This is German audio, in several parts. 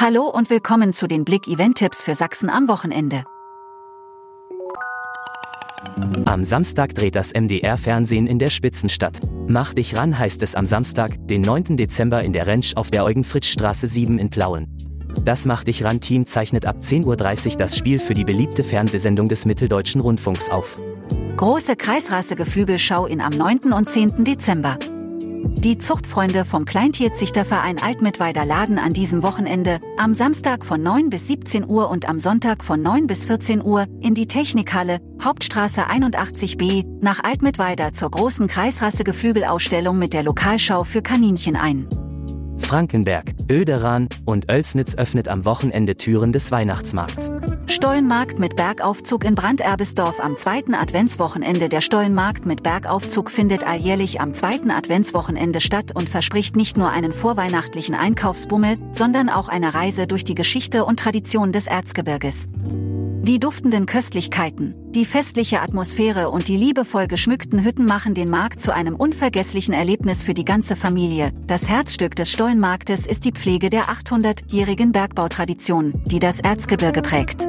Hallo und willkommen zu den Blick-Event-Tipps für Sachsen am Wochenende. Am Samstag dreht das MDR-Fernsehen in der Spitzenstadt. Mach dich ran heißt es am Samstag, den 9. Dezember in der Rentsch auf der Eugen-Fritsch-Straße 7 in Plauen. Das Mach dich ran Team zeichnet ab 10.30 Uhr das Spiel für die beliebte Fernsehsendung des Mitteldeutschen Rundfunks auf. Große Kreisrasse-Geflügelschau in am 9. und 10. Dezember. Die Zuchtfreunde vom Kleintierzüchterverein Altmittweider laden an diesem Wochenende, am Samstag von 9 bis 17 Uhr und am Sonntag von 9 bis 14 Uhr, in die Technikhalle, Hauptstraße 81b, nach Altmittweider zur großen Kreisrasse-Geflügelausstellung mit der Lokalschau für Kaninchen ein. Frankenberg, Öderan und Oelsnitz öffnet am Wochenende Türen des Weihnachtsmarkts. Stollenmarkt mit Bergaufzug in Branderbesdorf am zweiten Adventswochenende. Der Stollenmarkt mit Bergaufzug findet alljährlich am zweiten Adventswochenende statt und verspricht nicht nur einen vorweihnachtlichen Einkaufsbummel, sondern auch eine Reise durch die Geschichte und Tradition des Erzgebirges. Die duftenden Köstlichkeiten, die festliche Atmosphäre und die liebevoll geschmückten Hütten machen den Markt zu einem unvergesslichen Erlebnis für die ganze Familie. Das Herzstück des Stollenmarktes ist die Pflege der 800-jährigen Bergbautradition, die das Erzgebirge prägt.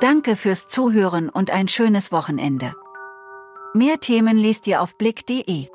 Danke fürs Zuhören und ein schönes Wochenende. Mehr Themen liest ihr auf blick.de.